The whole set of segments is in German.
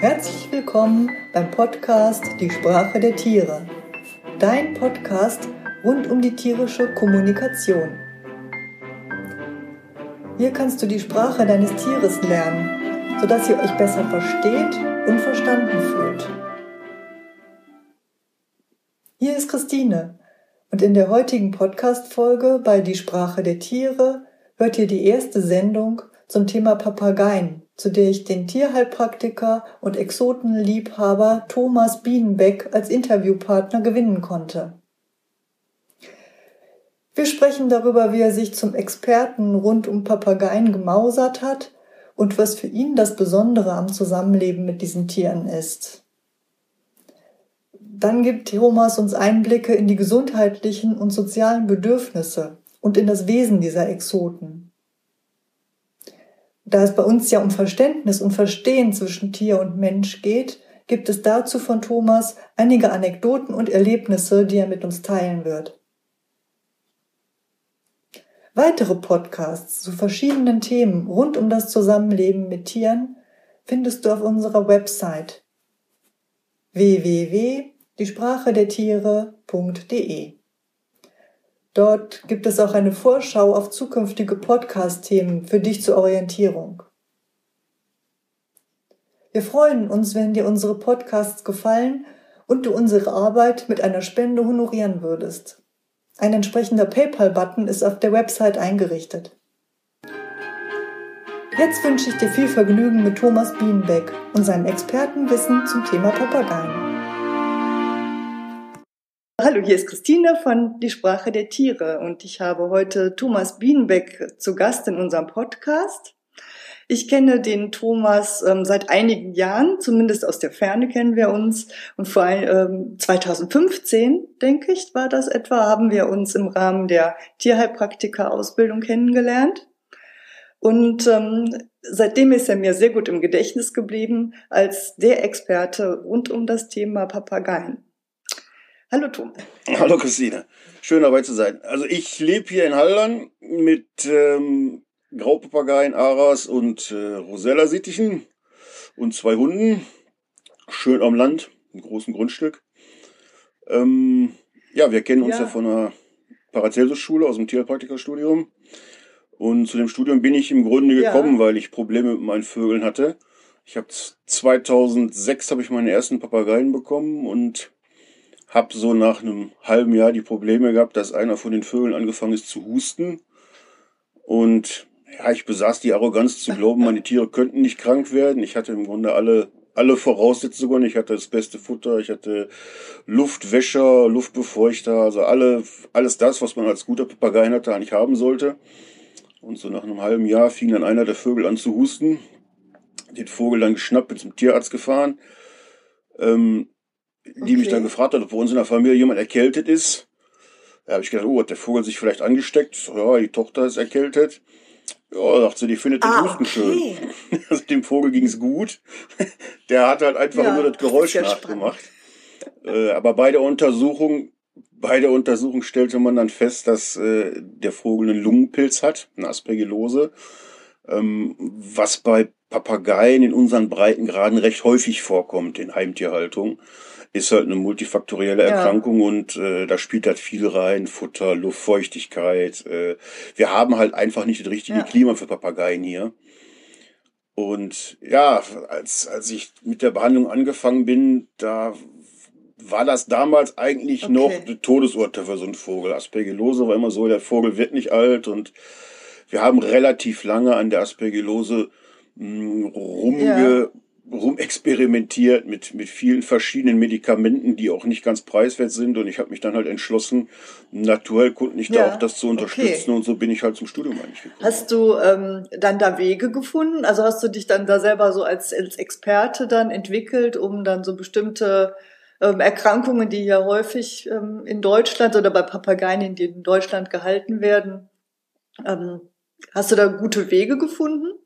Herzlich willkommen beim Podcast Die Sprache der Tiere. Dein Podcast rund um die tierische Kommunikation. Hier kannst du die Sprache deines Tieres lernen, sodass ihr euch besser versteht und verstanden fühlt. Hier ist Christine und in der heutigen Podcast-Folge bei Die Sprache der Tiere hört ihr die erste Sendung zum Thema Papageien, zu der ich den Tierheilpraktiker und Exotenliebhaber Thomas Bienenbeck als Interviewpartner gewinnen konnte. Wir sprechen darüber, wie er sich zum Experten rund um Papageien gemausert hat und was für ihn das Besondere am Zusammenleben mit diesen Tieren ist. Dann gibt Thomas uns Einblicke in die gesundheitlichen und sozialen Bedürfnisse und in das Wesen dieser Exoten. Da es bei uns ja um Verständnis und Verstehen zwischen Tier und Mensch geht, gibt es dazu von Thomas einige Anekdoten und Erlebnisse, die er mit uns teilen wird. Weitere Podcasts zu verschiedenen Themen rund um das Zusammenleben mit Tieren findest du auf unserer Website www.diesprachedertiere.de. Dort gibt es auch eine Vorschau auf zukünftige Podcast-Themen für dich zur Orientierung. Wir freuen uns, wenn dir unsere Podcasts gefallen und du unsere Arbeit mit einer Spende honorieren würdest. Ein entsprechender PayPal-Button ist auf der Website eingerichtet. Jetzt wünsche ich dir viel Vergnügen mit Thomas Bienenbeck und seinem Expertenwissen zum Thema Papageien. Hallo, hier ist Christine von Die Sprache der Tiere und ich habe heute Thomas Bienenbeck zu Gast in unserem Podcast. Ich kenne den Thomas ähm, seit einigen Jahren, zumindest aus der Ferne kennen wir uns. Und vor allem ähm, 2015, denke ich, war das etwa, haben wir uns im Rahmen der Tierheilpraktiker-Ausbildung kennengelernt. Und ähm, seitdem ist er mir sehr gut im Gedächtnis geblieben als der Experte rund um das Thema Papageien. Hallo Tom. Hallo Christine. Schön dabei zu sein. Also ich lebe hier in Haldern mit ähm, Graupapageien, Aras und äh, Rosella-Sittichen und zwei Hunden. Schön am Land, im großen Grundstück. Ähm, ja, wir kennen uns ja, ja von der Paracelsus-Schule aus dem Tierpraktikerstudium. Und zu dem Studium bin ich im Grunde gekommen, ja. weil ich Probleme mit meinen Vögeln hatte. Ich habe 2006 habe ich meine ersten Papageien bekommen und habe so nach einem halben Jahr die Probleme gehabt, dass einer von den Vögeln angefangen ist zu husten. Und ja, ich besaß die Arroganz zu glauben, meine Tiere könnten nicht krank werden. Ich hatte im Grunde alle, alle Voraussetzungen. Ich hatte das beste Futter, ich hatte Luftwäscher, Luftbefeuchter, also alle, alles das, was man als guter Papageienhalter eigentlich haben sollte. Und so nach einem halben Jahr fing dann einer der Vögel an zu husten. Den Vogel dann geschnappt, bin zum Tierarzt gefahren. Ähm, die okay. mich dann gefragt hat, ob bei uns in der Familie jemand erkältet ist. Da habe ich gedacht, oh, hat der Vogel sich vielleicht angesteckt? So, ja, die Tochter ist erkältet. Ja, sagt sie, die findet den ah, Husten okay. schön. Also dem Vogel ging es gut. Der hat halt einfach ja, nur das Geräusch das nachgemacht. Äh, aber bei der Untersuchung, bei der Untersuchung stellte man dann fest, dass äh, der Vogel einen Lungenpilz hat, eine Aspergillose, ähm, was bei Papageien in unseren Breitengraden recht häufig vorkommt in Heimtierhaltung ist halt eine multifaktorielle Erkrankung ja. und äh, da spielt halt viel rein, Futter, Luftfeuchtigkeit. Äh, wir haben halt einfach nicht das richtige ja. Klima für Papageien hier. Und ja, als, als ich mit der Behandlung angefangen bin, da war das damals eigentlich okay. noch eine Todesurteil für so einen Vogel. Aspergillose war immer so, der Vogel wird nicht alt und wir haben relativ lange an der Aspergillose rumge, ja rumexperimentiert mit, mit vielen verschiedenen Medikamenten, die auch nicht ganz preiswert sind. Und ich habe mich dann halt entschlossen, naturheilkundlich ja, da auch das zu unterstützen. Okay. Und so bin ich halt zum Studium eigentlich gekommen. Hast du ähm, dann da Wege gefunden? Also hast du dich dann da selber so als, als Experte dann entwickelt, um dann so bestimmte ähm, Erkrankungen, die ja häufig ähm, in Deutschland oder bei Papageien, die in Deutschland gehalten werden, ähm, hast du da gute Wege gefunden?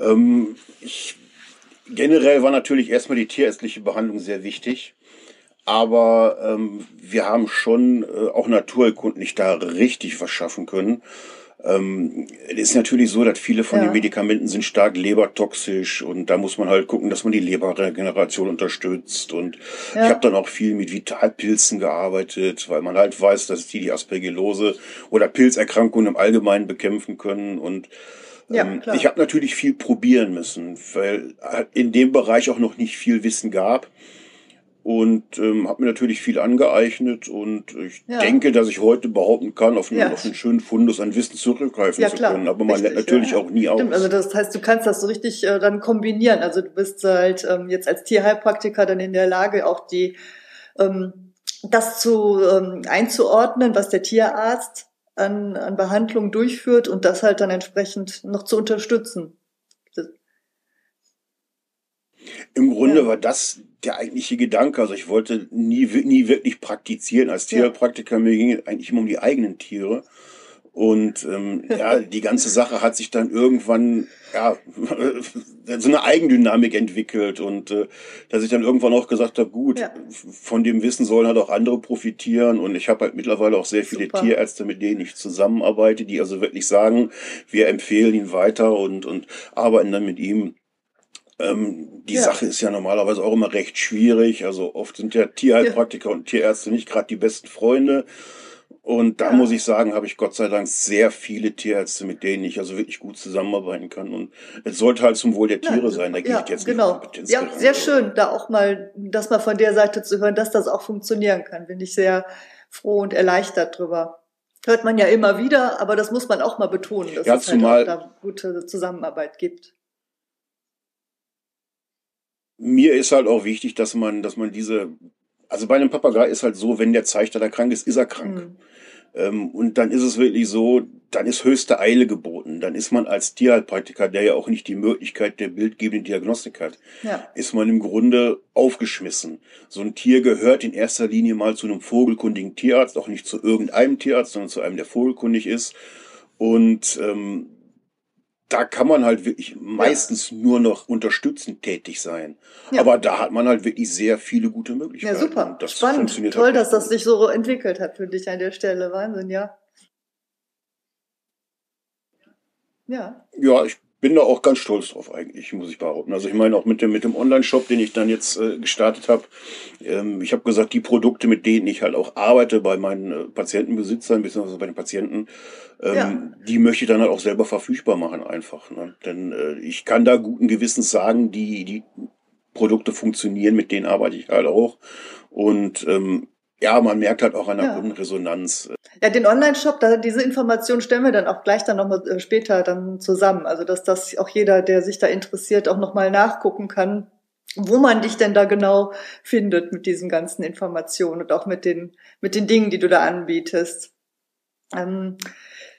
Ähm, ich, generell war natürlich erstmal die tierärztliche Behandlung sehr wichtig. Aber ähm, wir haben schon äh, auch naturerkundlich da richtig was schaffen können. Ähm, es ist natürlich so, dass viele von Ja. den Medikamenten sind stark lebertoxisch und da muss man halt gucken, dass man die Leberregeneration unterstützt. Und Ja. ich habe dann auch viel mit Vitalpilzen gearbeitet, weil man halt weiß, dass die die Aspergillose oder Pilzerkrankungen im Allgemeinen bekämpfen können. Und Ja, ähm, klar. ich habe natürlich viel probieren müssen, weil halt in dem Bereich auch noch nicht viel Wissen gab. Und ähm, habe mir natürlich viel angeeignet und ich Ja. denke, dass ich heute behaupten kann, auf einen, Ja. auf einen schönen Fundus an Wissen zurückgreifen Ja, zu klar. können. Aber man lernt natürlich auch nie aus. Stimmt, also das heißt, du kannst das so richtig äh, dann kombinieren. Also du bist halt ähm, jetzt als Tierheilpraktiker dann in der Lage, auch die ähm, das zu ähm, einzuordnen, was der Tierarzt an, an Behandlungen durchführt und das halt dann entsprechend noch zu unterstützen. Im Grunde Ja. war das der eigentliche Gedanke. Also ich wollte nie, nie wirklich praktizieren als Ja. Tierheilpraktiker. Mir ging es eigentlich immer um die eigenen Tiere. Und ähm, ja, die ganze Sache hat sich dann irgendwann ja so eine Eigendynamik entwickelt und äh, dass ich dann irgendwann auch gesagt habe, gut, Ja. von dem Wissen sollen halt auch andere profitieren und ich habe halt mittlerweile auch sehr viele Super. Tierärzte, mit denen ich zusammenarbeite, die also wirklich sagen, wir empfehlen ihn weiter und und arbeiten dann mit ihm. Ähm, die Ja. Sache ist ja normalerweise auch immer recht schwierig. Also oft sind ja Tierheilpraktiker und Tierärzte nicht gerade die besten Freunde. Und da Ja. muss ich sagen, habe ich Gott sei Dank sehr viele Tierärzte, mit denen ich also wirklich gut zusammenarbeiten kann. Und es sollte halt zum Wohl der Tiere Ja, sein. Da gehe ja, ich jetzt genau. nicht Kompetenz Ja, rein. sehr schön, da auch mal, das mal von der Seite zu hören, dass das auch funktionieren kann. Bin ich sehr froh und erleichtert drüber. Hört man ja immer wieder, aber das muss man auch mal betonen, dass Ja, es halt da gute Zusammenarbeit gibt. Mir ist halt auch wichtig, dass man, dass man diese, also bei einem Papagei ist halt so, wenn der zeigt, dass er krank ist, ist er krank. Mhm. Ähm, und dann ist es wirklich so, dann ist höchste Eile geboten. Dann ist man als Tierheilpraktiker, der ja auch nicht die Möglichkeit der bildgebenden Diagnostik hat, Ja, ist man im Grunde aufgeschmissen. So ein Tier gehört in erster Linie mal zu einem vogelkundigen Tierarzt, auch nicht zu irgendeinem Tierarzt, sondern zu einem, der vogelkundig ist. Und ähm, da kann man halt wirklich meistens nur noch unterstützend tätig sein. Ja. Aber da hat man halt wirklich sehr viele gute Möglichkeiten. ja super, Und das spannend, funktioniert toll, halt dass das gut. sich so entwickelt hat für dich an der Stelle, Wahnsinn, ja. Ja, Ja, ich bin da auch ganz stolz drauf eigentlich, muss ich behaupten. Also ich meine auch mit dem mit dem Online-Shop, den ich dann jetzt äh, gestartet habe. Ähm, ich habe gesagt, die Produkte, mit denen ich halt auch arbeite bei meinen äh, Patientenbesitzern beziehungsweise bei den Patienten, ähm, Ja. die möchte ich dann halt auch selber verfügbar machen einfach. Ne? Denn äh, ich kann da guten Gewissens sagen, die die Produkte funktionieren, mit denen arbeite ich halt auch. Und ähm, ja, man merkt halt auch an der Ja. Kundenresonanz, Ja, den Online-Shop, da, diese Informationen stellen wir dann auch gleich dann nochmal äh, später dann zusammen. Also, dass das auch jeder, der sich da interessiert, auch nochmal nachgucken kann, wo man dich denn da genau findet mit diesen ganzen Informationen und auch mit den, mit den Dingen, die du da anbietest. Ähm,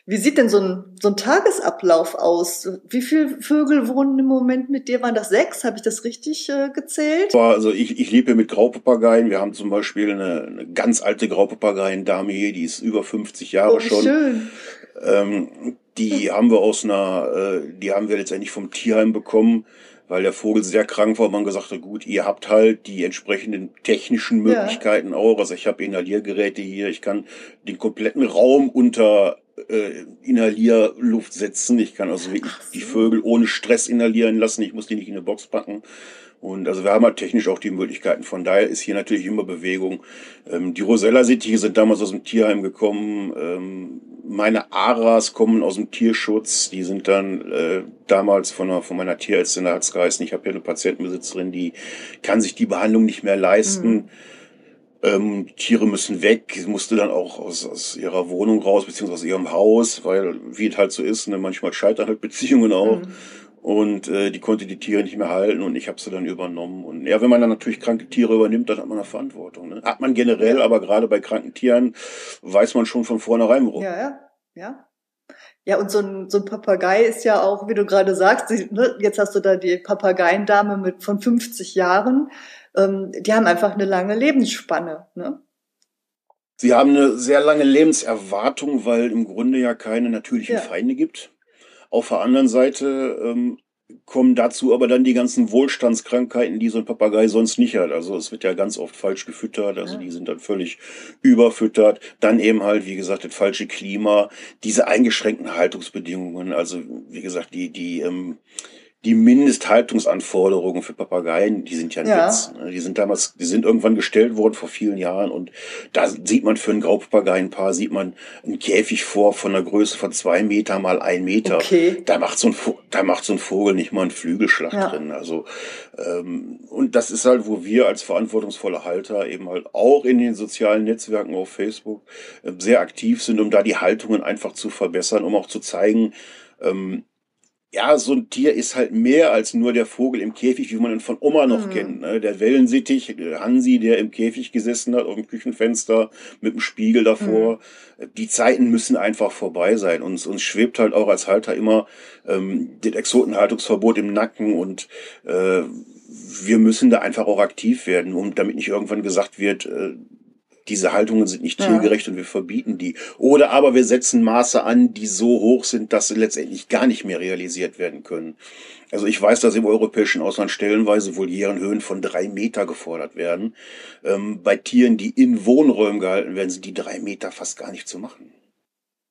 wie sieht denn so ein, so ein Tagesablauf aus? Wie viele Vögel wohnen im Moment mit dir? Waren das sechs? Habe ich das richtig äh, gezählt? also ich, ich lebe mit Graupapageien. Wir haben zum Beispiel eine, eine ganz alte Graupapageiendame hier, die ist über 50 Jahre Oh, schon. schön. Ähm, die haben wir aus einer, äh, die haben wir letztendlich vom Tierheim bekommen, weil der Vogel sehr krank war und man gesagt hat, gut, ihr habt halt die entsprechenden technischen Ja. Möglichkeiten auch. Also ich habe Inhaliergeräte hier, ich kann den kompletten Raum unter äh, Inhalierluft setzen. Ich kann also wirklich so. die Vögel ohne Stress inhalieren lassen. Ich muss die nicht in eine Box packen. Und also wir haben halt technisch auch die Möglichkeiten. Von daher ist hier natürlich immer Bewegung. Ähm, die Rosella-Sittiche sind damals aus dem Tierheim gekommen. Ähm, meine Aras kommen aus dem Tierschutz. Die sind dann äh, damals von, einer, von meiner Tierärztin, da hat's geheißen, ich habe hier eine Patientenbesitzerin, die kann sich die Behandlung nicht mehr leisten. Mhm. Ähm, Tiere müssen weg. Sie musste dann auch aus, aus ihrer Wohnung raus, beziehungsweise aus ihrem Haus, weil, wie es halt so ist, ne, manchmal scheitern halt Beziehungen auch. Mhm. Und äh, die konnte die Tiere nicht mehr halten und ich habe sie dann übernommen. Und ja, wenn man dann natürlich kranke Tiere übernimmt, dann hat man eine Verantwortung. Ne? Hat man generell, aber gerade bei kranken Tieren weiß man schon von vornherein, warum. Ja, ja, ja. Ja, und so ein, so ein Papagei ist ja auch, wie du gerade sagst, ne, jetzt hast du da die Papageiendame mit von 50 Jahren, ähm, die haben einfach eine lange Lebensspanne. Ne? Sie haben eine sehr lange Lebenserwartung, weil im Grunde ja keine natürlichen Ja. Feinde gibt. Auf der anderen Seite ähm, kommen dazu aber dann die ganzen Wohlstandskrankheiten, die so ein Papagei sonst nicht hat. Also es wird ja ganz oft falsch gefüttert, also die sind dann völlig überfüttert. Dann eben halt, wie gesagt, das falsche Klima, diese eingeschränkten Haltungsbedingungen, also wie gesagt, die, die, ähm, die Mindesthaltungsanforderungen für Papageien, die sind ja ein ja. Witz. Ne? Die sind damals, die sind irgendwann gestellt worden vor vielen Jahren und da sieht man für ein Graupapageienpaar, sieht man einen Käfig vor von einer Größe von zwei Meter mal ein Meter. Okay. Da macht so ein, da macht so ein Vogel nicht mal einen Flügelschlag ja. drin. Also, ähm, und das ist halt, wo wir als verantwortungsvolle Halter eben halt auch in den sozialen Netzwerken auf Facebook äh, sehr aktiv sind, um da die Haltungen einfach zu verbessern, um auch zu zeigen, ähm, ja, so ein Tier ist halt mehr als nur der Vogel im Käfig, wie man ihn von Oma noch mhm. kennt. Ne? Der Wellensittich, Hansi, der im Käfig gesessen hat, auf dem Küchenfenster mit dem Spiegel davor. Mhm. Die Zeiten müssen einfach vorbei sein. Uns, uns schwebt halt auch als Halter immer ähm, das Exotenhaltungsverbot im Nacken und äh, wir müssen da einfach auch aktiv werden, um damit nicht irgendwann gesagt wird, äh, diese Haltungen sind nicht tiergerecht ja. und wir verbieten die. Oder aber wir setzen Maße an, die so hoch sind, dass sie letztendlich gar nicht mehr realisiert werden können. Also ich weiß, dass im europäischen Ausland stellenweise Volierenhöhen von drei Meter gefordert werden. Ähm, bei Tieren, die in Wohnräumen gehalten werden, sind die drei Meter fast gar nicht zu machen.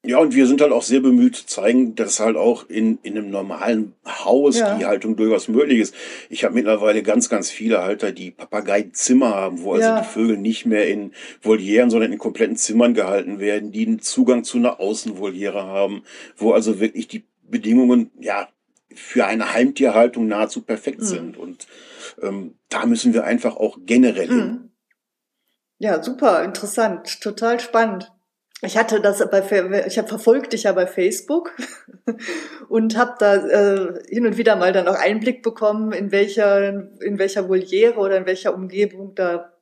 Ja, und wir sind halt auch sehr bemüht zu zeigen, dass halt auch in, in einem normalen Haus ja. die Haltung durchaus möglich ist. Ich habe mittlerweile ganz, ganz viele Halter, die Papageizimmer haben, wo also ja. die Vögel nicht mehr in Volieren, sondern in kompletten Zimmern gehalten werden, die einen Zugang zu einer Außenvoliere haben, wo also wirklich die Bedingungen, ja, für eine Heimtierhaltung nahezu perfekt mhm. sind. Und ähm, da müssen wir einfach auch generell mhm. hin. Ja, super, interessant, total spannend. Ich hatte das bei, ich habe verfolgt dich ja bei Facebook und habe da äh, hin und wieder mal dann auch Einblick bekommen, in welcher, in welcher Voliere oder in welcher Umgebung da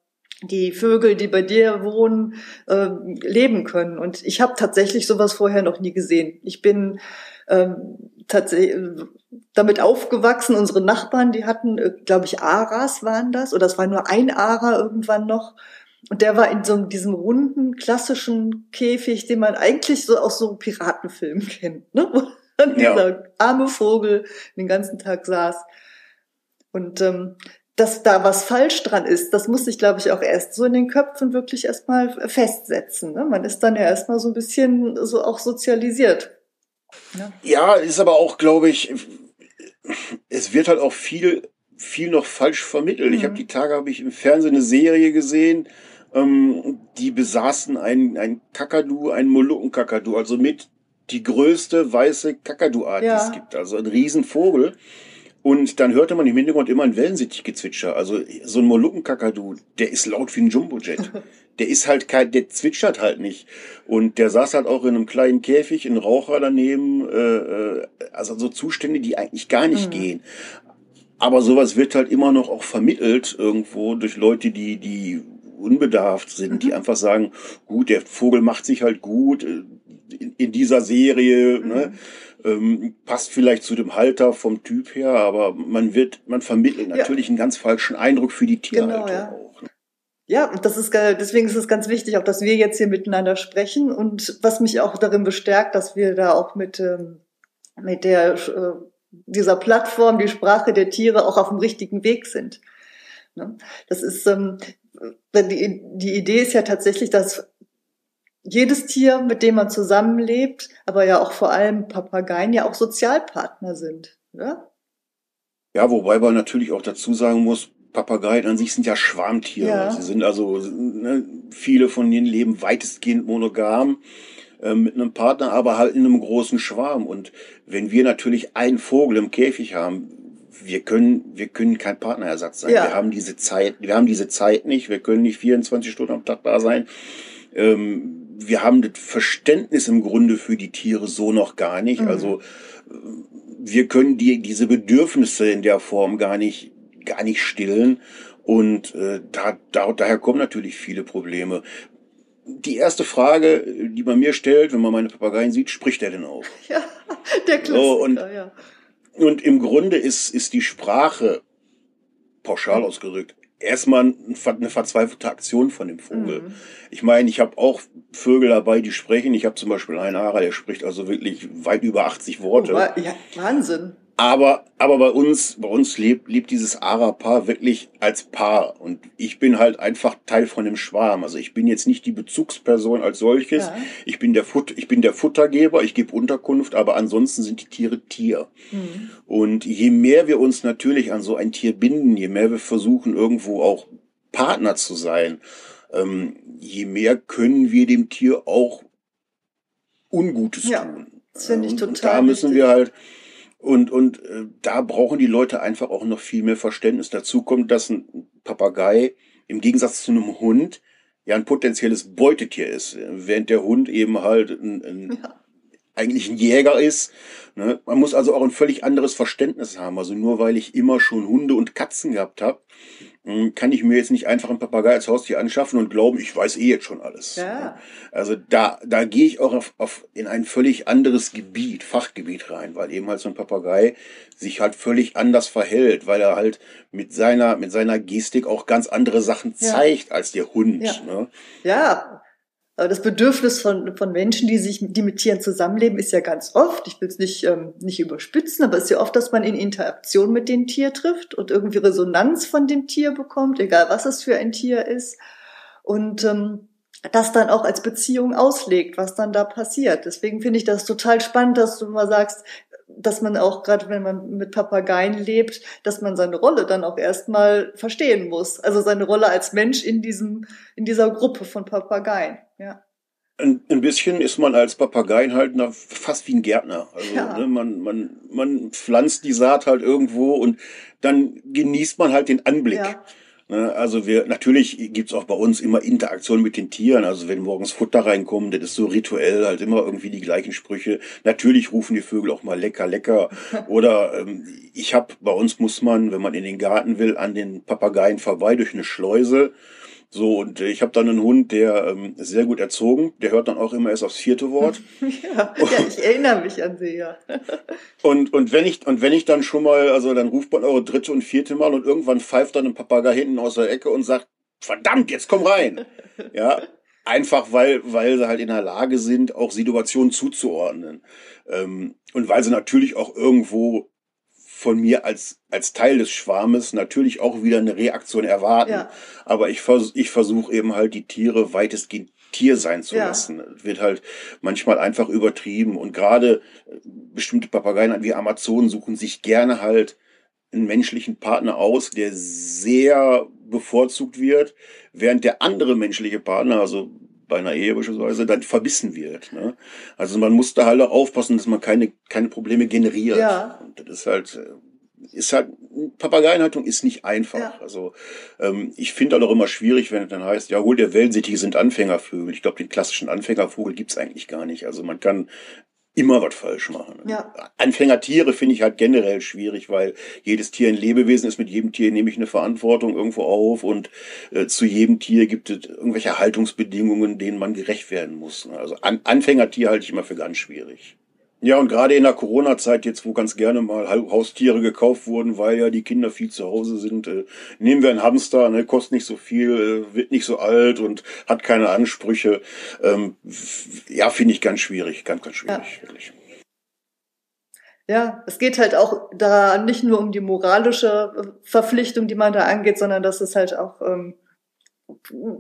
die Vögel, die bei dir wohnen, äh, leben können. Und ich habe tatsächlich sowas vorher noch nie gesehen. Ich bin ähm, tatsächlich damit aufgewachsen. Unsere Nachbarn, die hatten, äh, glaube ich, Aras waren das, oder es war nur ein Ara irgendwann noch. Und der war in so diesem runden, klassischen Käfig, den man eigentlich so aus so Piratenfilmen kennt, ne? Wo dann ja. dieser arme Vogel den ganzen Tag saß. Und ähm, dass da was falsch dran ist, das muss sich, glaube ich, auch erst so in den Köpfen wirklich erstmal festsetzen. Ne? Man ist dann ja erstmal so ein bisschen so auch sozialisiert. Ne? Ja, ist aber auch, glaube ich, es wird halt auch viel, viel noch falsch vermittelt. Mhm. Ich habe die Tage habe ich im Fernsehen eine Serie gesehen, ähm, die besaßen ein, ein Kakadu, ein Molukkenkakadu, also mit die größte weiße Kakadu-Art, ja. die es gibt. Also ein Riesenvogel. Und dann hörte man im Hintergrund immer ein Wellensittichgezwitscher. Also so ein Molukkenkakadu, der ist laut wie ein Jumbojet. Der ist halt kein, der zwitschert halt nicht. Und der saß halt auch in einem kleinen Käfig, ein Raucher daneben, äh, äh also so Zustände, die eigentlich gar nicht mhm. gehen. Aber sowas wird halt immer noch auch vermittelt irgendwo durch Leute, die, die unbedarft sind, mhm. die einfach sagen, gut, der Vogel macht sich halt gut äh, in, in dieser Serie, mhm. ne? Ähm, passt vielleicht zu dem Halter vom Typ her, aber man wird, man vermittelt natürlich ja. einen ganz falschen Eindruck für die Tierhaltung genau, ja. auch. Ne? Ja, und das ist deswegen ist es ganz wichtig, auch dass wir jetzt hier miteinander sprechen und was mich auch darin bestärkt, dass wir da auch mit ähm, mit der äh, dieser Plattform, die Sprache der Tiere, auch auf dem richtigen Weg sind. Ne? Das ist ähm, die, die Idee ist ja tatsächlich, dass jedes Tier, mit dem man zusammenlebt, aber ja auch vor allem Papageien ja auch Sozialpartner sind. Ja, ja wobei man natürlich auch dazu sagen muss, Papageien an sich sind ja Schwarmtiere. Ja. Sie sind also, ne, viele von denen leben weitestgehend monogam äh, mit einem Partner, aber halt in einem großen Schwarm. Und wenn wir natürlich einen Vogel im Käfig haben, wir können, wir können kein Partnerersatz sein. Ja. Wir haben diese Zeit, wir haben diese Zeit nicht. Wir können nicht 24 Stunden am Tag da sein. Ähm, wir haben das Verständnis im Grunde für die Tiere so noch gar nicht. Mhm. Also äh, wir können die, diese Bedürfnisse in der Form gar nicht, gar nicht stillen. Und äh, da, da, daher kommen natürlich viele Probleme. Die erste Frage, die man mir stellt, wenn man meine Papageien sieht, spricht er denn auch? Ja, der Klassiker, so, und, ja. Und im Grunde ist, ist die Sprache pauschal ausgedrückt erstmal eine verzweifelte Aktion von dem Vogel. Mhm. Ich meine, ich habe auch Vögel dabei, die sprechen. Ich habe zum Beispiel einen Ara, der spricht also wirklich weit über 80 Worte. Oh, ja, Wahnsinn. Aber, aber bei uns, bei uns lebt, lebt dieses Ara-Paar wirklich als Paar. Und ich bin halt einfach Teil von dem Schwarm. Also ich bin jetzt nicht die Bezugsperson als solches. Ja. Ich bin der Fut, ich bin der Futtergeber, ich gebe Unterkunft, aber ansonsten sind die Tiere Tier. Mhm. Und je mehr wir uns natürlich an so ein Tier binden, je mehr wir versuchen, irgendwo auch Partner zu sein, ähm, je mehr können wir dem Tier auch Ungutes ja, tun. Das finde ich total. Und da müssen wichtig. wir halt, und, und äh, da brauchen die Leute einfach auch noch viel mehr Verständnis. Dazu kommt, dass ein Papagei im Gegensatz zu einem Hund ja ein potenzielles Beutetier ist, während der Hund eben halt ein, ein ja. Eigentlich ein Jäger ist. Ne? Man muss also auch ein völlig anderes Verständnis haben. Also nur weil ich immer schon Hunde und Katzen gehabt habe, hm, kann ich mir jetzt nicht einfach einen Papagei als Haustier anschaffen und glauben, ich weiß eh jetzt schon alles. Ja. Also da, da gehe ich auch auf, auf in ein völlig anderes Gebiet, Fachgebiet rein, weil eben halt so ein Papagei sich halt völlig anders verhält, weil er halt mit seiner, mit seiner Gestik auch ganz andere Sachen zeigt ja. als der Hund. Ja. Ne? ja, das Bedürfnis von, von Menschen, die sich, die mit Tieren zusammenleben, ist ja ganz oft, ich will es nicht, ähm, nicht überspitzen, aber es ist ja oft, dass man in Interaktion mit dem Tier trifft und irgendwie Resonanz von dem Tier bekommt, egal was es für ein Tier ist. Und ähm, das dann auch als Beziehung auslegt, was dann da passiert. Deswegen finde ich das total spannend, dass du mal sagst, dass man auch gerade, wenn man mit Papageien lebt, dass man seine Rolle dann auch erstmal verstehen muss. Also seine Rolle als Mensch in diesem, in dieser Gruppe von Papageien, ja. Ein, ein bisschen ist man als Papageien halt na, fast wie ein Gärtner. Also ja. ne, man, man, man pflanzt die Saat halt irgendwo und dann genießt man halt den Anblick. Ja. Ne, also wir, natürlich gibt's auch bei uns immer Interaktion mit den Tieren. Also wenn morgens Futter reinkommt, das ist so rituell, halt immer irgendwie die gleichen Sprüche. Natürlich rufen die Vögel auch mal lecker, lecker. Oder ähm, ich habe, bei uns muss man, wenn man in den Garten will, an den Papageien vorbei durch eine Schleuse. So, und ich habe dann einen Hund, der ähm, sehr gut erzogen, der hört dann auch immer erst aufs vierte Wort. ja, ja, ich erinnere mich an sie, ja. und, und wenn ich, und wenn ich dann schon mal, also dann ruft man eure dritte und vierte Mal und irgendwann pfeift dann ein Papagei hinten aus der Ecke und sagt, verdammt, jetzt komm rein. ja. Einfach weil, weil sie halt in der Lage sind, auch Situationen zuzuordnen. Ähm, und weil sie natürlich auch irgendwo von mir als, als Teil des Schwarmes natürlich auch wieder eine Reaktion erwarten. Ja. Aber ich, vers ich versuche eben halt die Tiere weitestgehend Tier sein zu ja. lassen. Wird halt manchmal einfach übertrieben. Und gerade äh, bestimmte Papageien wie Amazonen suchen sich gerne halt einen menschlichen Partner aus, der sehr bevorzugt wird, während der andere menschliche Partner, also bei einer Ehe beispielsweise, dann verbissen wird. Ne? Also man muss da halt auch aufpassen, dass man keine, keine Probleme generiert. Ja. Und das ist halt, äh, ist halt, Papageienhaltung ist nicht einfach. Ja. Also ähm, ich finde auch immer schwierig, wenn es dann heißt, ja, hol der Wellensittiche sind Anfängervögel. Ich glaube, den klassischen Anfängervogel gibt's eigentlich gar nicht. Also man kann immer was falsch machen. Ja. Anfängertiere finde ich halt generell schwierig, weil jedes Tier ein Lebewesen ist. Mit jedem Tier nehme ich eine Verantwortung irgendwo auf und äh, zu jedem Tier gibt es irgendwelche Haltungsbedingungen, denen man gerecht werden muss. Also An Anfängertier halte ich immer für ganz schwierig. Ja, und gerade in der Corona-Zeit jetzt, wo ganz gerne mal Haustiere gekauft wurden, weil ja die Kinder viel zu Hause sind, äh, nehmen wir einen Hamster, ne, kostet nicht so viel, äh, wird nicht so alt und hat keine Ansprüche. Ähm, ja, finde ich ganz schwierig, ganz, ganz schwierig, ja. wirklich. Ja, es geht halt auch da nicht nur um die moralische Verpflichtung, die man da angeht, sondern dass es halt auch ähm,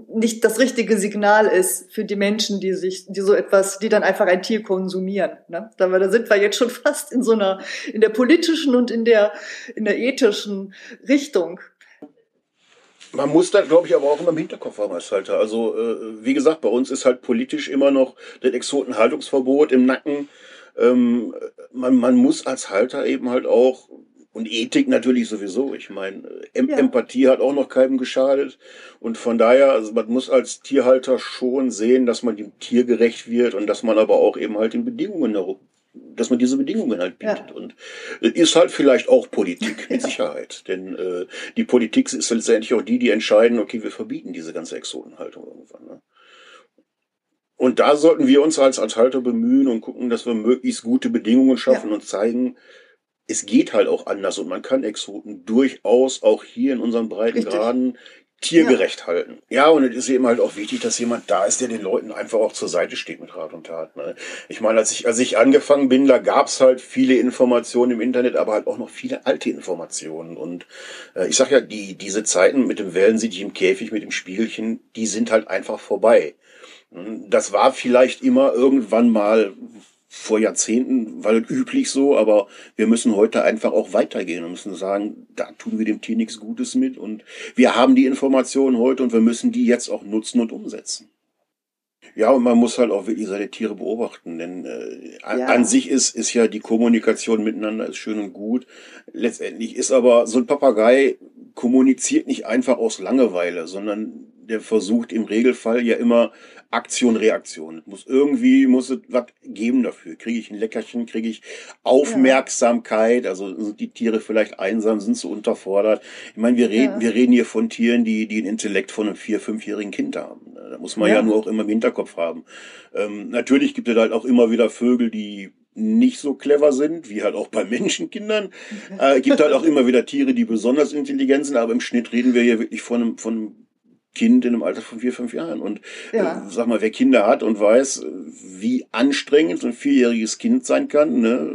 nicht das richtige Signal ist für die Menschen, die sich, die so etwas, die dann einfach ein Tier konsumieren. Ne? Da, da sind wir jetzt schon fast in so einer, in der politischen und in der, in der ethischen Richtung. Man muss da, glaube ich, aber auch immer im Hinterkopf haben als Halter. Also, äh, wie gesagt, bei uns ist halt politisch immer noch das Exotenhaltungsverbot im Nacken. Ähm, man, man muss als Halter eben halt auch und Ethik natürlich sowieso. Ich meine, em ja. Empathie hat auch noch keinem geschadet. Und von daher, also man muss als Tierhalter schon sehen, dass man dem Tier gerecht wird und dass man aber auch eben halt den Bedingungen, dass man diese Bedingungen halt bietet. Ja. Und ist halt vielleicht auch Politik, mit ja. Sicherheit. Denn äh, die Politik ist letztendlich auch die, die entscheiden, okay, wir verbieten diese ganze Exotenhaltung irgendwann. Ne? Und da sollten wir uns als, als Halter bemühen und gucken, dass wir möglichst gute Bedingungen schaffen und zeigen, es geht halt auch anders und man kann Exoten durchaus auch hier in unseren Breitengraden tiergerecht ja. halten. Ja, und es ist eben halt auch wichtig, dass jemand da ist, der den Leuten einfach auch zur Seite steht mit Rat und Tat. Ne? Ich meine, als ich, als ich angefangen bin, da gab's halt viele Informationen im Internet, aber halt auch noch viele alte Informationen. Und äh, ich sag ja, die, diese Zeiten mit dem Wellensittich im Käfig, mit dem Spiegelchen, die sind halt einfach vorbei. Das war vielleicht immer irgendwann mal vor Jahrzehnten war das üblich so, aber wir müssen heute einfach auch weitergehen und müssen sagen, da tun wir dem Tier nichts Gutes mit und wir haben die Informationen heute und wir müssen die jetzt auch nutzen und umsetzen. Ja, und man muss halt auch wirklich seine Tiere beobachten, denn äh, ja. an sich ist, ist ja die Kommunikation miteinander ist schön und gut. Letztendlich ist aber so ein Papagei kommuniziert nicht einfach aus Langeweile, sondern der versucht im Regelfall ja immer Aktion, Reaktion. Es muss irgendwie, muss es was geben dafür. Kriege ich ein Leckerchen, kriege ich Aufmerksamkeit, also sind die Tiere vielleicht einsam, sind sie unterfordert. Ich meine, wir reden, ja. wir reden hier von Tieren, die, die ein Intellekt von einem vier-, fünfjährigen Kind haben. Da muss man ja, ja nur auch immer im Hinterkopf haben. Ähm, natürlich gibt es halt auch immer wieder Vögel, die nicht so clever sind, wie halt auch bei Menschenkindern. Äh, gibt halt auch immer wieder Tiere, die besonders intelligent sind, aber im Schnitt reden wir hier wirklich von einem, von einem Kind in einem Alter von vier, fünf Jahren. Und ja. äh, sag mal, wer Kinder hat und weiß, wie anstrengend so ein vierjähriges Kind sein kann, ne?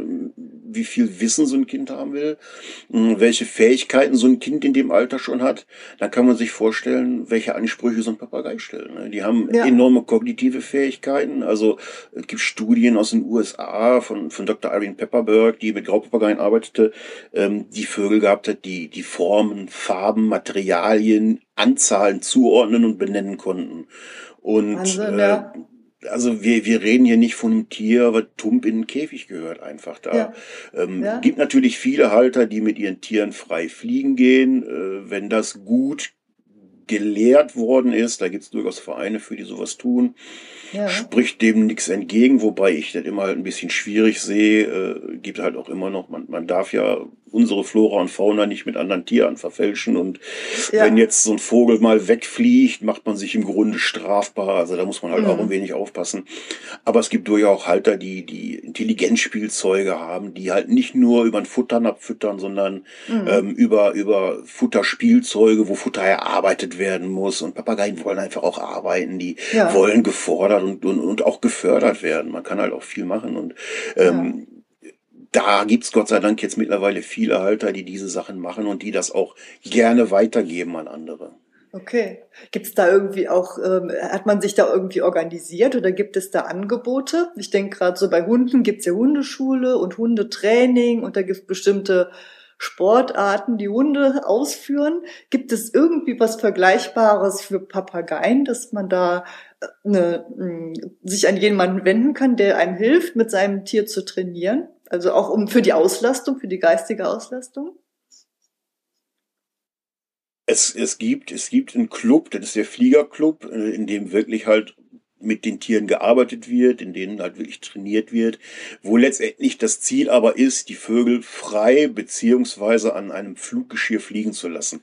Wie viel Wissen so ein Kind haben will, hm, welche Fähigkeiten so ein Kind in dem Alter schon hat, dann kann man sich vorstellen, welche Ansprüche so ein Papagei stellt. Ne? Die haben ja. enorme kognitive Fähigkeiten. Also es gibt Studien aus den USA von, von Dr. Irene Pepperberg, die mit Graupapageien arbeitete, ähm, die Vögel gehabt hat, die die Formen, Farben, Materialien, Anzahlen zuordnen und benennen konnten. Und Wahnsinn, äh, ja also wir, wir reden hier nicht von einem Tier, was tump in den Käfig gehört, einfach da. Ja. Ähm, ja. gibt natürlich viele Halter, die mit ihren Tieren frei fliegen gehen. Äh, wenn das gut gelehrt worden ist, da gibt es durchaus Vereine für, die sowas tun, ja. spricht dem nichts entgegen, wobei ich das immer halt ein bisschen schwierig sehe. Äh, gibt halt auch immer noch, man, man darf ja unsere Flora und Fauna nicht mit anderen Tieren verfälschen. Und ja. wenn jetzt so ein Vogel mal wegfliegt, macht man sich im Grunde strafbar. Also da muss man halt mhm. auch ein wenig aufpassen. Aber es gibt durchaus auch Halter, die, die Intelligenzspielzeuge haben, die halt nicht nur über ein Futtern abfüttern, sondern mhm. ähm, über, über Futterspielzeuge, wo Futter erarbeitet werden muss. Und Papageien wollen einfach auch arbeiten, die ja. wollen gefordert und, und, und auch gefördert werden. Man kann halt auch viel machen. Und ähm, ja da gibt's Gott sei Dank jetzt mittlerweile viele Halter, die diese Sachen machen und die das auch gerne weitergeben an andere. Okay. Gibt's da irgendwie auch, ähm, hat man sich da irgendwie organisiert oder gibt es da Angebote? Ich denke gerade so bei Hunden gibt's ja Hundeschule und Hundetraining und da gibt's bestimmte Sportarten, die Hunde ausführen. Gibt es irgendwie was Vergleichbares für Papageien, dass man da äh, eine, sich an jemanden wenden kann, der einem hilft, mit seinem Tier zu trainieren? Also auch um für die Auslastung, für die geistige Auslastung? Es, es gibt, es gibt einen Club, das ist der Fliegerclub, äh, in dem wirklich halt mit den Tieren gearbeitet wird, in denen halt wirklich trainiert wird, wo letztendlich das Ziel aber ist, die Vögel frei beziehungsweise an einem Fluggeschirr fliegen zu lassen.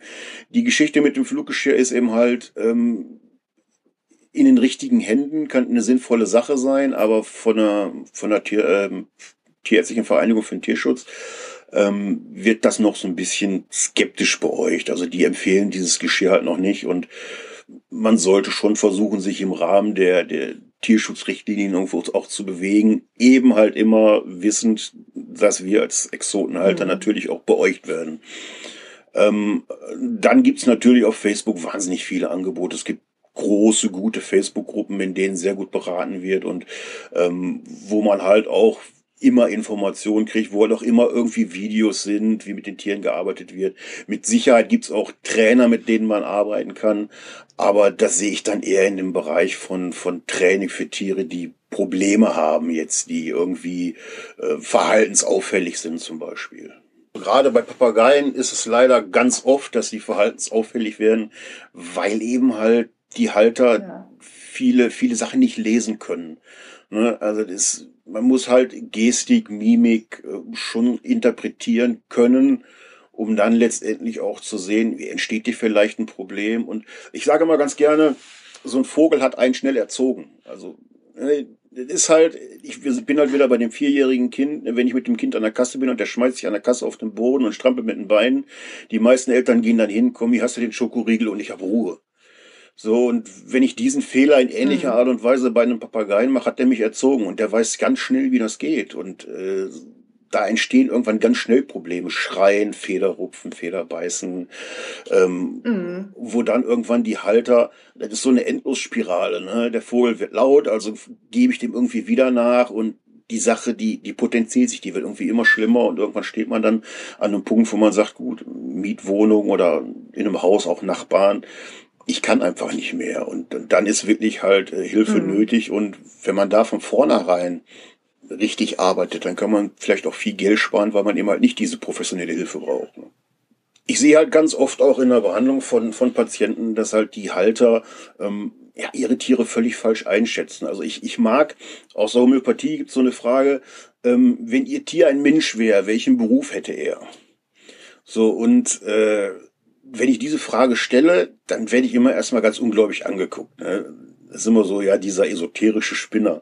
Die Geschichte mit dem Fluggeschirr ist eben halt, ähm, in den richtigen Händen kann eine sinnvolle Sache sein, aber von einer, von einer Tier, ähm, Tierärztlichen Vereinigung für den Tierschutz ähm, wird das noch so ein bisschen skeptisch beäugt. Also die empfehlen dieses Geschirr halt noch nicht und man sollte schon versuchen, sich im Rahmen der, der Tierschutzrichtlinien irgendwo auch zu bewegen, eben halt immer wissend, dass wir als Exotenhalter mhm. natürlich auch beäugt werden. Ähm, dann gibt's natürlich auf Facebook wahnsinnig viele Angebote. Es gibt große, gute Facebook-Gruppen, in denen sehr gut beraten wird und ähm, wo man halt auch immer Informationen kriegt, wo halt auch immer irgendwie Videos sind, wie mit den Tieren gearbeitet wird. Mit Sicherheit gibt's auch Trainer, mit denen man arbeiten kann, aber das sehe ich dann eher in dem Bereich von, von Training für Tiere, die Probleme haben jetzt, die irgendwie äh, verhaltensauffällig sind zum Beispiel. Gerade bei Papageien ist es leider ganz oft, dass sie verhaltensauffällig werden, weil eben halt die Halter ja. Viele, viele Sachen nicht lesen können. Ne? Also das man muss halt Gestik, Mimik äh, schon interpretieren können, um dann letztendlich auch zu sehen, wie entsteht hier vielleicht ein Problem. Und ich sage mal ganz gerne, so ein Vogel hat einen schnell erzogen. Also äh, das ist halt, ich bin halt wieder bei dem vierjährigen Kind, wenn ich mit dem Kind an der Kasse bin und der schmeißt sich an der Kasse auf den Boden und strampelt mit den Beinen. Die meisten Eltern gehen dann hin, komm, hier hast du den Schokoriegel und ich habe Ruhe. So, und wenn ich diesen Fehler in ähnlicher mhm. Art und Weise bei einem Papageien mache, hat der mich erzogen und der weiß ganz schnell, wie das geht. Und äh, da entstehen irgendwann ganz schnell Probleme. Schreien, Federrupfen, Federbeißen, ähm, mhm. wo dann irgendwann die Halter, das ist so eine Endlosspirale, ne? Der Vogel wird laut, also gebe ich dem irgendwie wieder nach und die Sache, die, die potenziert sich, die wird irgendwie immer schlimmer und irgendwann steht man dann an einem Punkt, wo man sagt, gut, Mietwohnung oder in einem Haus auch Nachbarn, ich kann einfach nicht mehr. Und, und dann ist wirklich halt äh, Hilfe mhm. nötig. Und wenn man da von vornherein richtig arbeitet, dann kann man vielleicht auch viel Geld sparen, weil man eben halt nicht diese professionelle Hilfe braucht. Ne? Ich sehe halt ganz oft auch in der Behandlung von, von Patienten, dass halt die Halter ähm, ja, ihre Tiere völlig falsch einschätzen. Also ich, ich mag, aus der Homöopathie gibt es so eine Frage, ähm, wenn ihr Tier ein Mensch wäre, welchen Beruf hätte er? So, und äh, wenn ich diese Frage stelle, dann werde ich immer erstmal ganz ungläubig angeguckt. Ne? Das ist immer so, ja, dieser esoterische Spinner.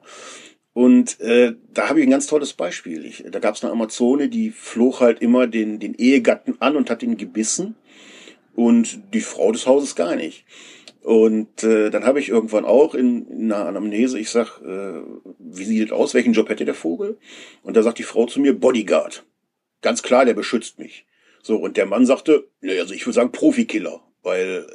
Und äh, da habe ich ein ganz tolles Beispiel. Ich, da gab es eine Amazone, die flog halt immer den, den Ehegatten an und hat ihn gebissen. Und die Frau des Hauses gar nicht. Und äh, dann habe ich irgendwann auch in, in einer Anamnese, ich sag, äh, wie sieht es aus, welchen Job hätte der Vogel? Und da sagt die Frau zu mir, Bodyguard. Ganz klar, der beschützt mich. So, und der Mann sagte, ne, also ich würde sagen Profikiller. Weil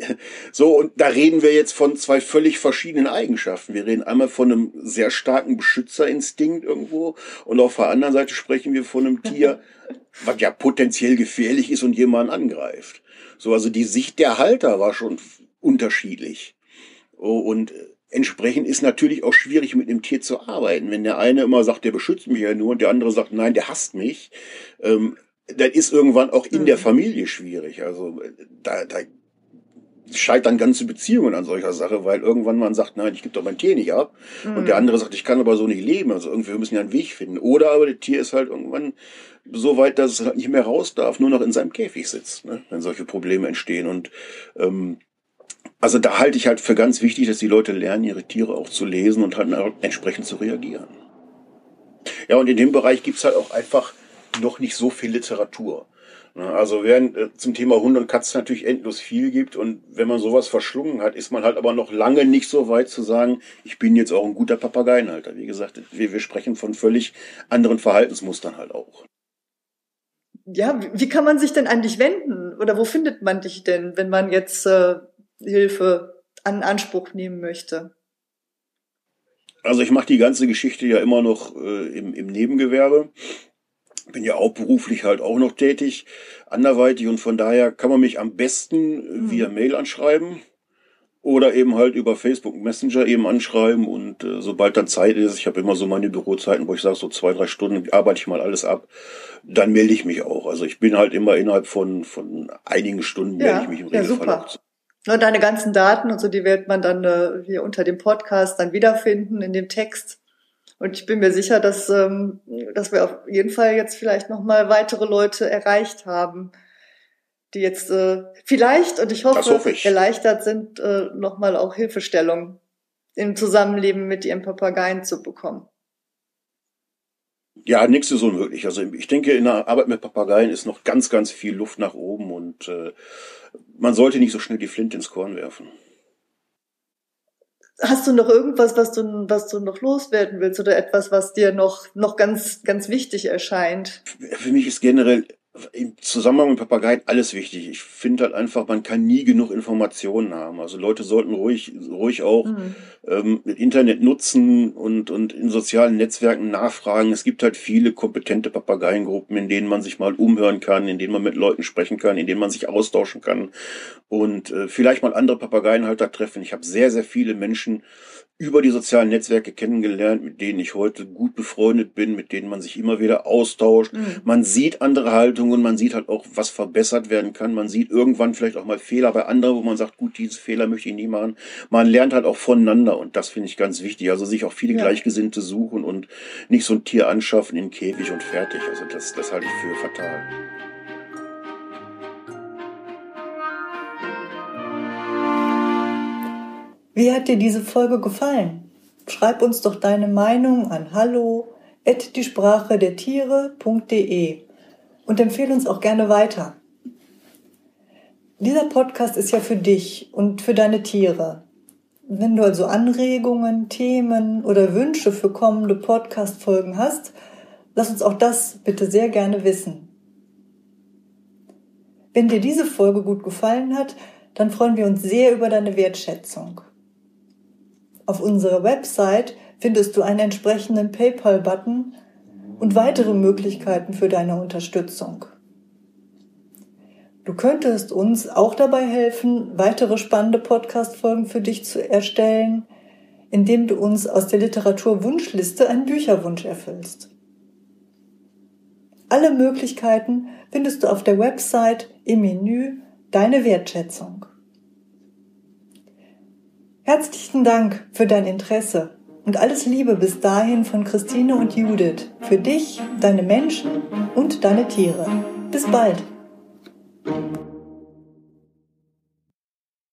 äh, so, und da reden wir jetzt von zwei völlig verschiedenen Eigenschaften. Wir reden einmal von einem sehr starken Beschützerinstinkt irgendwo und auf der anderen Seite sprechen wir von einem Tier, was ja potenziell gefährlich ist und jemanden angreift. So, also die Sicht der Halter war schon unterschiedlich. Oh, und entsprechend ist natürlich auch schwierig mit einem Tier zu arbeiten. Wenn der eine immer sagt, der beschützt mich ja nur und der andere sagt, nein, der hasst mich, ähm, das ist irgendwann auch in mhm. der Familie schwierig. Also da, da scheitern ganze Beziehungen an solcher Sache, weil irgendwann man sagt, nein, ich gebe doch mein Tier nicht ab. Mhm. Und der andere sagt, ich kann aber so nicht leben. Also irgendwie wir müssen ja einen Weg finden. Oder aber das Tier ist halt irgendwann so weit, dass es halt nicht mehr raus darf, nur noch in seinem Käfig sitzt, ne? wenn solche Probleme entstehen. Und ähm, also da halte ich halt für ganz wichtig, dass die Leute lernen, ihre Tiere auch zu lesen und halt entsprechend zu reagieren. Ja, und in dem Bereich gibt's halt auch einfach noch nicht so viel Literatur. Also während äh, zum Thema Hund und Katze natürlich endlos viel gibt und wenn man sowas verschlungen hat, ist man halt aber noch lange nicht so weit zu sagen, ich bin jetzt auch ein guter Papageienhalter. Wie gesagt, wir, wir sprechen von völlig anderen Verhaltensmustern halt auch. Ja, wie kann man sich denn an dich wenden? Oder wo findet man dich denn, wenn man jetzt äh, Hilfe an Anspruch nehmen möchte? Also ich mache die ganze Geschichte ja immer noch äh, im, im Nebengewerbe bin ja auch beruflich halt auch noch tätig, anderweitig und von daher kann man mich am besten mhm. via Mail anschreiben oder eben halt über Facebook Messenger eben anschreiben und äh, sobald dann Zeit ist, ich habe immer so meine Bürozeiten, wo ich sage, so zwei, drei Stunden arbeite ich mal alles ab, dann melde ich mich auch. Also ich bin halt immer innerhalb von, von einigen Stunden ja, melde ich mich im Regelfall ja, super. Und deine ganzen Daten und so, die wird man dann äh, hier unter dem Podcast dann wiederfinden in dem Text. Und ich bin mir sicher, dass, ähm, dass wir auf jeden Fall jetzt vielleicht nochmal weitere Leute erreicht haben, die jetzt äh, vielleicht, und ich hoffe, hoffe ich. erleichtert sind, äh, nochmal auch Hilfestellung im Zusammenleben mit ihren Papageien zu bekommen. Ja, nichts ist unmöglich. Also ich denke, in der Arbeit mit Papageien ist noch ganz, ganz viel Luft nach oben und äh, man sollte nicht so schnell die Flinte ins Korn werfen. Hast du noch irgendwas, was du, was du noch loswerden willst oder etwas, was dir noch, noch ganz, ganz wichtig erscheint? Für mich ist generell im Zusammenhang mit Papageien alles wichtig. Ich finde halt einfach, man kann nie genug Informationen haben. Also Leute sollten ruhig, ruhig auch mhm. ähm, Internet nutzen und, und in sozialen Netzwerken nachfragen. Es gibt halt viele kompetente Papageiengruppen, in denen man sich mal umhören kann, in denen man mit Leuten sprechen kann, in denen man sich austauschen kann und äh, vielleicht mal andere Papageienhalter treffen. Ich habe sehr, sehr viele Menschen über die sozialen Netzwerke kennengelernt, mit denen ich heute gut befreundet bin, mit denen man sich immer wieder austauscht. Mhm. Man sieht andere Haltungen, man sieht halt auch, was verbessert werden kann. Man sieht irgendwann vielleicht auch mal Fehler bei anderen, wo man sagt, gut, diese Fehler möchte ich nie machen. Man lernt halt auch voneinander und das finde ich ganz wichtig. Also sich auch viele ja. Gleichgesinnte suchen und nicht so ein Tier anschaffen in Käfig und fertig. Also das, das halte ich für fatal. Wie hat dir diese Folge gefallen? schreib uns doch deine Meinung an hallo die Sprache der Tiere.de und empfehle uns auch gerne weiter. Dieser Podcast ist ja für dich und für deine Tiere. Wenn du also Anregungen, Themen oder Wünsche für kommende Podcast-Folgen hast, lass uns auch das bitte sehr gerne wissen. Wenn dir diese Folge gut gefallen hat, dann freuen wir uns sehr über deine Wertschätzung. Auf unserer Website findest du einen entsprechenden PayPal-Button und weitere Möglichkeiten für deine Unterstützung. Du könntest uns auch dabei helfen, weitere spannende Podcast-Folgen für dich zu erstellen, indem du uns aus der Literaturwunschliste einen Bücherwunsch erfüllst. Alle Möglichkeiten findest du auf der Website im Menü Deine Wertschätzung. Herzlichen Dank für dein Interesse und alles Liebe bis dahin von Christine und Judith. Für dich, deine Menschen und deine Tiere. Bis bald.